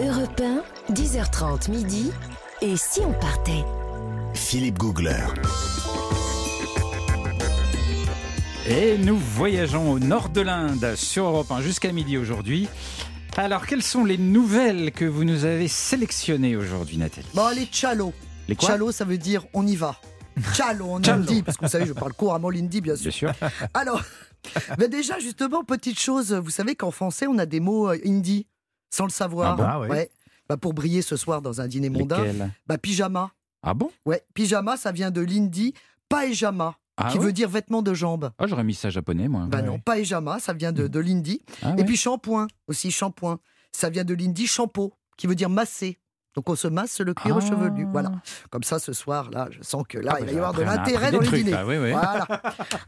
Europe 1, 10h30 midi. Et si on partait? Philippe Googler. Et nous voyageons au nord de l'Inde sur Europe 1 jusqu'à midi aujourd'hui. Alors, quelles sont les nouvelles que vous nous avez sélectionnées aujourd'hui, Nathalie? Bon, les chalo. Les quoi? Chalo, ça veut dire on y va. Chalo en Chalo. hindi, parce que vous savez, je parle couramment l'hindi, bien sûr. Bien sûr. Alors, mais déjà, justement, petite chose, vous savez qu'en français, on a des mots euh, hindi, sans le savoir. Ah bon ouais. Bah, pour briller ce soir dans un dîner mondain. Lesquelles Bah, pyjama. Ah bon? Ouais, pyjama, ça vient de l'hindi paejama, Ah qui ouais veut dire vêtements de jambes. Ah, j'aurais mis ça japonais, moi. Bah non, paejama, ça vient de, de l'hindi. Ah Et puis shampoing, aussi shampoing. Ça vient de l'hindi shampoo, qui veut dire masser. Donc on se masse le cuir Ah. chevelu. Voilà. Comme ça, ce soir, là, je sens que là, Ah, il va bah, y avoir de l'intérêt dans les trucs, dîners. là, oui, oui. Voilà.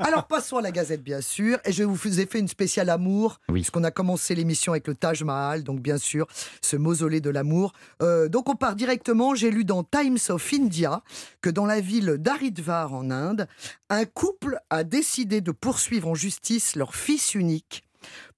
Alors passons à la Gazette, bien sûr. Et je vous ai fait une spéciale amour, Oui. puisqu'on a commencé l'émission avec le Taj Mahal, donc bien sûr, ce mausolée de l'amour. Euh, donc on part directement. J'ai lu dans Times of India que dans la ville d'Haridwar en Inde, un couple a décidé de poursuivre en justice leur fils unique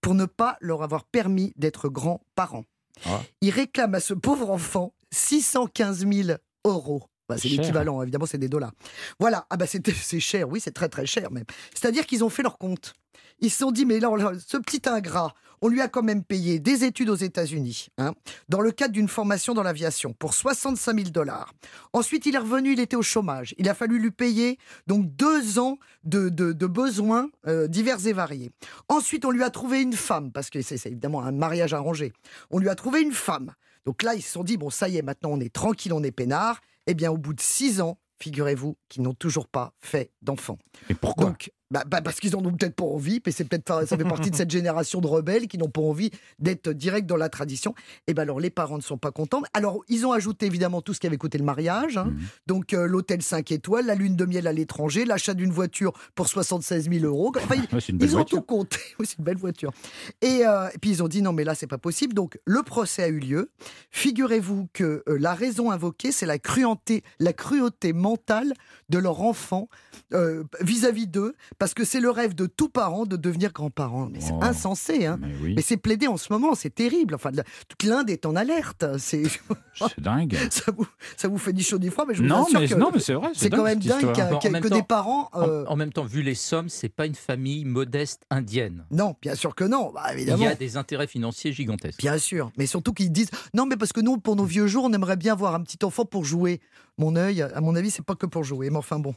pour ne pas leur avoir permis d'être grands-parents. Ah. Ils réclament à ce pauvre enfant 615 000 euros. Bah, c'est l'équivalent, évidemment, c'est des dollars. Voilà, ah bah c'est cher, oui, c'est très très cher même. C'est-à-dire qu'ils ont fait leur compte. Ils se sont dit, mais là, ce petit ingrat, on lui a quand même payé des études aux États-Unis, hein, dans le cadre d'une formation dans l'aviation, pour 65 000 dollars. Ensuite, il est revenu, il était au chômage. Il a fallu lui payer donc deux ans de, de- de besoins euh, divers et variés. Ensuite, on lui a trouvé une femme, parce que c'est évidemment un mariage arrangé. On lui a trouvé une femme. Donc là, ils se sont dit, bon, ça y est, maintenant on est tranquille, on est peinard. Eh bien, au bout de six ans, figurez-vous qu'ils n'ont toujours pas fait d'enfant. Mais pourquoi? Donc, bah, bah, parce qu'ils en ont peut-être pas envie, mais c'est peut-être ça fait partie de cette génération de rebelles qui n'ont pas envie d'être direct dans la tradition. Et ben alors les parents ne sont pas contents. Alors ils ont ajouté évidemment tout ce qui avait coûté le mariage, hein. Mhm. donc euh, l'hôtel 5 étoiles, la lune de miel à l'étranger, l'achat d'une voiture pour 76 000 euros. Enfin, ils- Ouais, ont tout compté. Oui, c'est une belle voiture. Et, euh, et puis ils ont dit non, mais là, c'est pas possible. Donc le procès a eu lieu. Figurez-vous que euh, la raison invoquée, c'est la cruauté, la cruauté mentale de leur enfant vis-à-vis d'eux, parce que c'est le rêve de tout parent de devenir grand-parent. Mais c'est Oh. insensé, hein. Mais oui, Mais c'est plaidé en ce moment, c'est terrible. Enfin, toute l'Inde est en alerte. C'est dingue. ça vous, ça vous fait ni chaud ni froid, mais je vous Non, assure mais, que non, mais c'est vrai. c'est quand même dingue Bon, en que, temps- des parents. En, euh, en même temps, vu les sommes, c'est pas une famille modeste indienne. Non, bien sûr que non. Bah, Il évidemment. y a des intérêts financiers gigantesques. Bien sûr, mais surtout qu'ils disent non, mais parce que nous, pour nos vieux jours, on aimerait bien avoir un petit enfant pour jouer. Mon œil, à mon avis, c'est pas que pour jouer, mais enfin bon.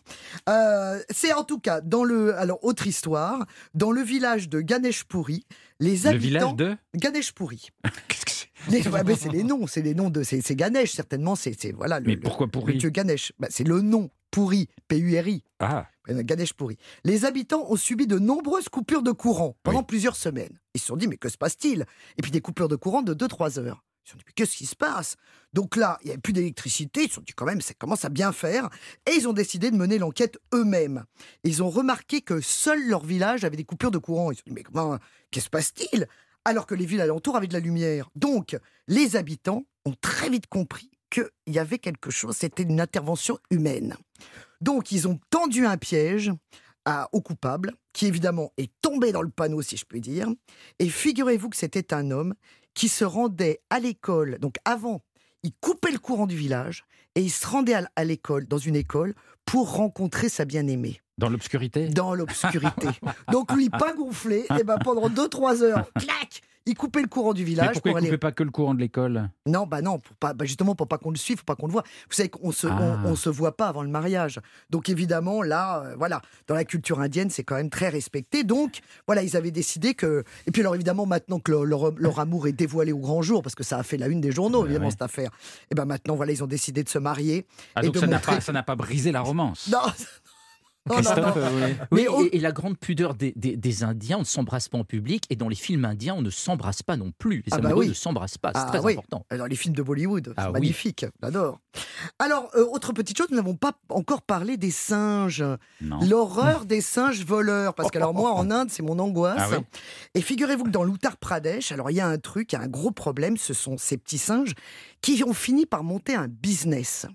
Euh, c'est en tout cas dans le. Alors, autre histoire, dans le village de Ganeshpuri, les Le village habitants. de. Ganeshpuri. Qu'est-ce que c'est? Les- ouais, mais c'est les noms, c'est les noms de. C'est c'est Ganesh, certainement, c'est c'est- voilà. Le, Mais le- pourquoi le pourri dieu Ganesh. Bah, c'est le nom, Puri, P-U-R-I. Ah, Ganesh pourri. Les habitants ont subi de nombreuses coupures de courant pendant Oui. plusieurs semaines. Ils se sont dit, mais que se passe-t-il? Et puis des coupures de courant de 2-3 heures. Ils se sont dit, mais qu'est-ce qui se passe? Donc là, il n'y avait plus d'électricité. Ils se sont dit, quand même, ça commence à bien faire. Et ils ont décidé de mener l'enquête eux-mêmes. Ils ont remarqué que seul leur village avait des coupures de courant. Ils se sont dit, mais comment, qu'est-ce qui se passe-t-il? Alors que les villes alentours avaient de la lumière. Donc, les habitants ont très vite compris qu'il y avait quelque chose, c'était une intervention humaine. Donc, ils ont tendu un piège à- au coupable, qui évidemment est tombé dans le panneau, si je puis dire. Et figurez-vous que c'était un homme qui se rendait à l'école. Donc, avant, il coupait le courant du village et il se rendait à, à l'école, dans une école, pour rencontrer sa bien-aimée, dans l'obscurité? Dans l'obscurité. Donc, lui, pas gonflé, et ben pendant 2-3 heures, clac il coupait le courant du Mais village pourquoi pour il aller coupait pas que le courant de l'école non, bah non, pour pas, bah justement pour pas qu'on le suive, pour pas qu'on le voit. Vous savez qu'on se, Ah. on, se voit pas avant le mariage. Donc évidemment, là, euh, voilà, dans la culture indienne, c'est quand même très respecté. Donc voilà, ils avaient décidé que. Et puis alors évidemment, maintenant que leur, leur- leur amour est dévoilé au grand jour, parce que ça a fait la une des journaux, Ouais, évidemment, ouais. cette affaire. Et ben maintenant, voilà, ils ont décidé de se marier. Ah, Et donc de ça n'a montrer- pas, ça n'a pas brisé la romance Non, non, non, Christophe, non. euh, oui. Mais Oui, au- et, et la grande pudeur des, des- des Indiens, on ne s'embrasse pas en public, et dans les films indiens, on ne s'embrasse pas non plus. Les Ah bah oui. ne s'embrassent pas, c'est Ah très oui. important. Alors, les films de Bollywood, Ah c'est oui. magnifique, j'adore. Alors, euh, autre petite chose, nous n'avons pas encore parlé des singes. Non. L'horreur des singes voleurs. Parce que, alors, moi, en Inde, c'est mon angoisse. Ah oui Et figurez-vous que dans l'Uttar Pradesh, alors, il y a un truc, il y a un gros problème. Ce sont ces petits singes qui ont fini par monter un business.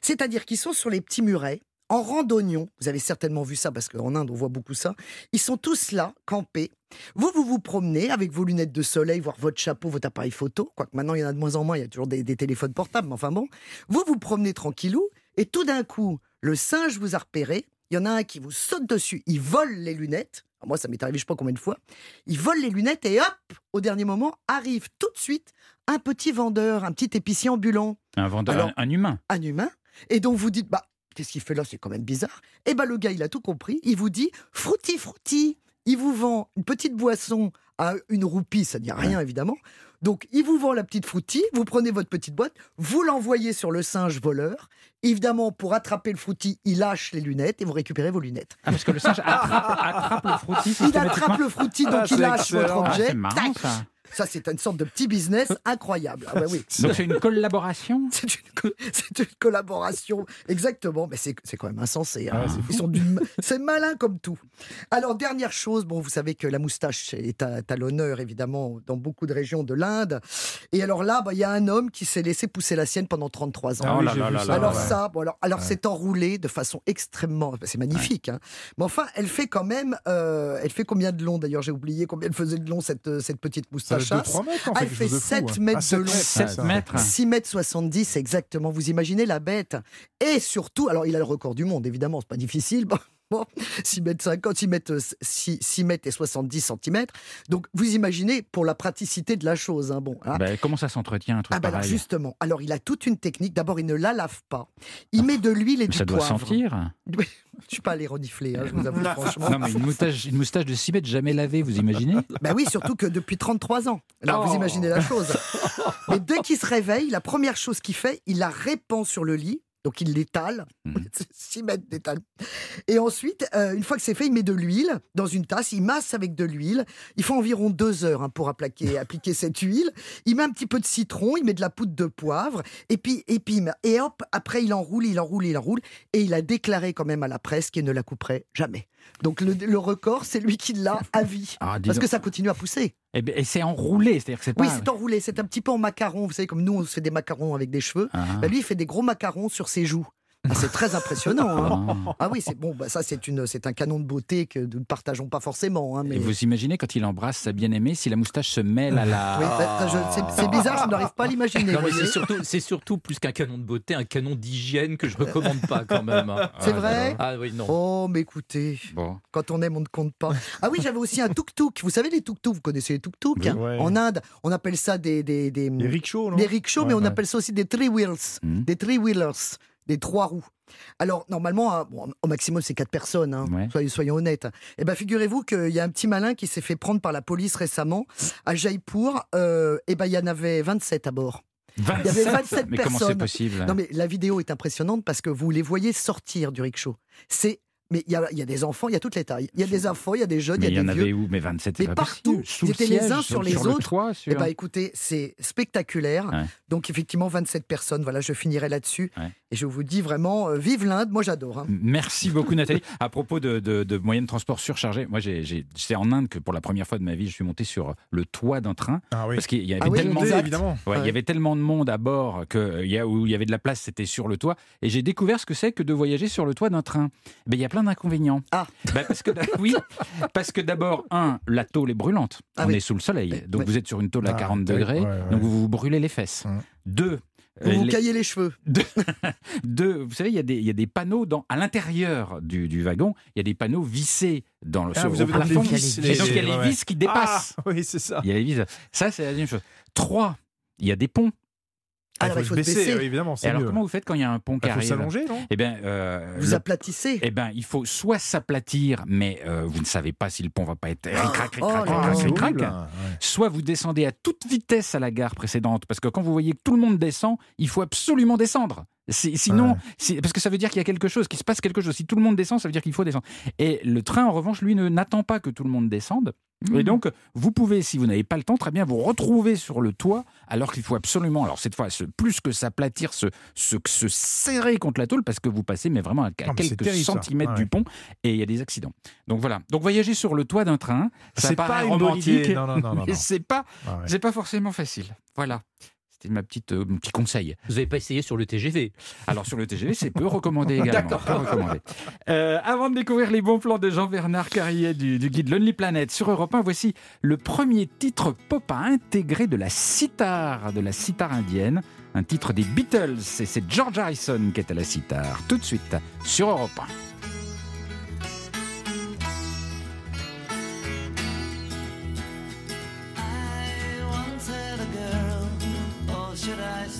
C'est-à-dire qu'ils sont sur les petits murets, en randonnion. Vous avez certainement vu ça parce qu'en Inde, on voit beaucoup ça. Ils sont tous là, campés. Vous, vous vous promenez avec vos lunettes de soleil, voire votre chapeau, votre appareil photo. Quoique maintenant, il y en a de moins en moins, il y a toujours des, des téléphones portables, mais enfin bon. Vous vous promenez tranquillou, et tout d'un coup, le singe vous a repéré. Il y en a un qui vous saute dessus, il vole les lunettes. Moi, ça m'est arrivé je sais pas combien de fois. Il vole les lunettes et hop, au dernier moment, arrive tout de suite un petit vendeur, un petit épicier ambulant, Un vendeur, Alors- un, un humain. un humain. Et donc vous dites, bah, qu'est-ce qu'il fait là? C'est quand même bizarre. Et bah, le gars, il a tout compris. Il vous dit, frutti, frutti. Il vous vend une petite boisson à une roupie, ça ne dit rien évidemment. Donc, il vous vend la petite frutti, vous prenez votre petite boîte, vous l'envoyez sur le singe voleur. Évidemment, pour attraper le frutti, il lâche les lunettes et vous récupérez vos lunettes. Ah, parce que le singe attrape, attrape le frottis Il attrape le donc Ah, il c'est lâche votre excellent. Ah, objet. c'est marrant. Ça. C'est une sorte de petit business incroyable. Ah bah oui. Donc c'est une collaboration? C'est une, co- c'est une collaboration, exactement. Mais c'est c'est quand même insensé. hein. Ah, c'est Ils sont d'une- c'est malin comme tout. Alors dernière chose, bon, vous savez que la moustache est à, à l'honneur évidemment dans beaucoup de régions de l'Inde. Et alors là, bah, il y a un homme qui s'est laissé pousser la sienne pendant 33 ans. Ah oui, là là là. Alors ouais. ça, bon, alors, alors Ouais. c'est enroulé de façon extrêmement, c'est magnifique. hein. Mais enfin, elle fait quand même, euh, elle fait combien de long d'ailleurs J'ai oublié combien elle faisait de long cette cette petite moustache? 2-3 mètres, en Ah, fait, elle fait chose de fou, 7 hein. mètres Ah, de long. 7 ça. mètres 6 mètres 70 exactement. Vous imaginez la bête. Et surtout, alors il a le record du monde, évidemment, c'est pas difficile. Bon, 6 mètres 50, 6 mètres, 6, 6 mètres et 70 centimètres. Donc vous imaginez pour la praticité de la chose. hein, bon, hein. Ben, Comment ça s'entretient un truc Ah bah alors pareil justement, alors il a toute une technique. D'abord, il ne la lave pas. Il met de l'huile et Mais du Ça doit poivre. sentir. Je suis pas allé renifler, hein, je vous avoue franchement. Non, mais une moustache, une moustache de 6 mètres jamais lavée, vous imaginez? Ben oui, surtout que depuis 30 ans. Alors vous Oh. imaginez la chose. Mais dès qu'il se réveille, la première chose qu'il fait, il la répand sur le lit. Donc il l'étale, Mhm. 6 mètres d'étale. Et ensuite, euh, une fois que c'est fait, il met de l'huile dans une tasse, il masse avec de l'huile. Il faut environ deux heures hein, pour appliquer, appliquer cette huile. Il met un petit peu de citron, il met de la poudre de poivre, et puis, et puis, et hop, après il enroule, il enroule, il enroule, et il a déclaré quand même à la presse qu'il ne la couperait jamais. Donc le, le record, c'est lui qui l'a à vie. Ah, Parce que ça continue à pousser. Eh ben, Et, c'est enroulé, c'est-à-dire que c'est pas. Oui, c'est enroulé, c'est un petit peu en macaron. Vous savez, comme nous, on se fait des macarons avec des cheveux. Ah. Bah, lui, il fait des gros macarons sur ses joues. Ah, c'est très impressionnant. hein. Ah. Ah oui, c'est bon. Bah, ça, c'est une, c'est un canon de beauté que nous ne partageons pas forcément. hein, mais... Et vous imaginez quand il embrasse sa bien-aimée, si la moustache se mêle à la. Oui, bah, je- c'est- c'est bizarre, je n'arrive pas à l'imaginer. C'est surtout, c'est surtout plus qu'un canon de beauté, un canon d'hygiène que je recommande pas quand même. hein. C'est Ah, vrai Ah oui, non. Oh, mais écoutez, Bon. quand on aime, on ne compte pas. Ah oui, j'avais aussi un tuk-tuk. Vous savez les tuk-tuk Vous connaissez les tuk-tuk Oui. hein Ouais. En Inde, on appelle ça des des des, Les rickshaws, non? des rickshaws, mais Ouais, on ouais. appelle ça aussi des three wheels, Mhm. des three wheelers, des trois roues. Alors normalement, hein, bon, au maximum c'est quatre personnes. hein, Ouais. soyons, soyons honnêtes. Eh ben figurez-vous qu'il y a un petit malin qui s'est fait prendre par la police récemment à Jaipur. Euh, eh ben il y en avait 27 à bord. Il y avait 27 Mais comment c'est personnes. possible Non mais la vidéo est impressionnante parce que vous les voyez sortir du rickshaw. C'est mais il y a, il y a des enfants, il y a toutes les tailles. Il y a des enfants, il y a des jeunes, il il y y a en des avait vieux. où? Mais 27, c'est Mais partout. Ils étaient les uns sur les le autres. toit, sur- Eh ben écoutez, c'est spectaculaire. Ouais. Donc effectivement 27 personnes. Voilà, je finirai là-dessus. Ouais. Et je vous dis vraiment, euh, vive l'Inde. Moi j'adore. hein. Merci beaucoup Nathalie. À propos de, de- de moyens de transport surchargés, moi c'est en Inde que pour la première fois de ma vie je suis monté sur le toit d'un train Ah oui. parce qu'il y avait Ah oui, tellement exact. évidemment. Ouais, Il Ouais. y avait tellement de monde à bord que euh, il y a, où il y avait de la place, c'était sur le toit. Et j'ai découvert ce que c'est que de voyager sur le toit d'un train. Ben, il y a plein d'inconvénients. Ah. Ben, parce que oui, parce que d'abord un, la tôle est brûlante. Ah On oui. est sous le soleil, Oui, donc vous êtes sur une tôle à Ah, 40 oui, degrés, ouais, ouais. donc vous vous brûlez les fesses. Hum. Deux. Vous euh, vous les- caillez les cheveux. deux, vous savez, il y a des, il y a des panneaux dans, à l'intérieur du, du wagon. Il y a des panneaux vissés dans le Ah, vous avez les vis, Et donc il y a les- vis qui dépassent. Ah, oui, c'est ça. Il y a les vis. Ça, c'est la deuxième chose. Trois, il y a des ponts. Ah, Alors il faut se baisser. oui, évidemment, Et alors, mieux. comment vous faites quand il y a un pont qui Il faut arrive s'allonger, non? Eh bien, euh, Vous le- aplatissez. eh ben, il faut soit s'aplatir, mais euh, vous ne savez pas si le pont va pas être ric-rac, ric-rac, Oh là ric-rac, là. Ah. Ouais. Soit vous descendez à toute vitesse à la gare précédente, parce que quand vous voyez que tout le monde descend, il faut absolument descendre. Si- Sinon, Ouais. parce que ça veut dire qu'il y a quelque chose, qu'il se passe quelque chose. Si tout le monde descend, ça veut dire qu'il faut descendre. Et le train, en revanche, lui, ne n'attend pas que tout le monde descende. Et donc, vous pouvez, si vous n'avez pas le temps, très bien vous retrouver sur le toit, alors qu'il faut absolument, alors cette fois, plus que s'aplatir, se, se, se serrer contre la tôle, parce que vous passez, mais vraiment à, quelques terrible, centimètres Ouais. du pont, et il y a des accidents. Donc voilà. Donc voyager sur le toit d'un train, ça C'est paraît pas romantique. Non, non, non, non, mais c'est pas, Ah, ouais. c'est pas forcément facile. Voilà. C'était ma petite, euh, mon petit conseil. Vous n'avez pas essayé sur le TGV Alors sur le TGV, c'est peu recommandé également. D'accord. peu recommandé. Euh, avant de découvrir les bons plans de Jean-Bernard Carrier du, du guide Lonely Planet sur Europe 1, voici le premier titre pop à intégrer de la sitar, de la sitar indienne. Un titre des Beatles, et c'est George Harrison qui est à la sitar. Tout de suite sur Europe 1.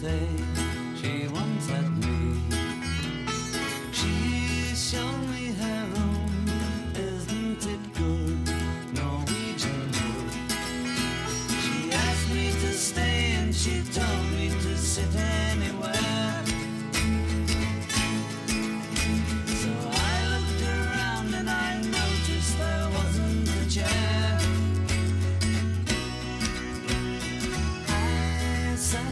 say she once had me. She's shown me her room, isn't it good? Norwegian wood. She asked me to stay and she told me to sit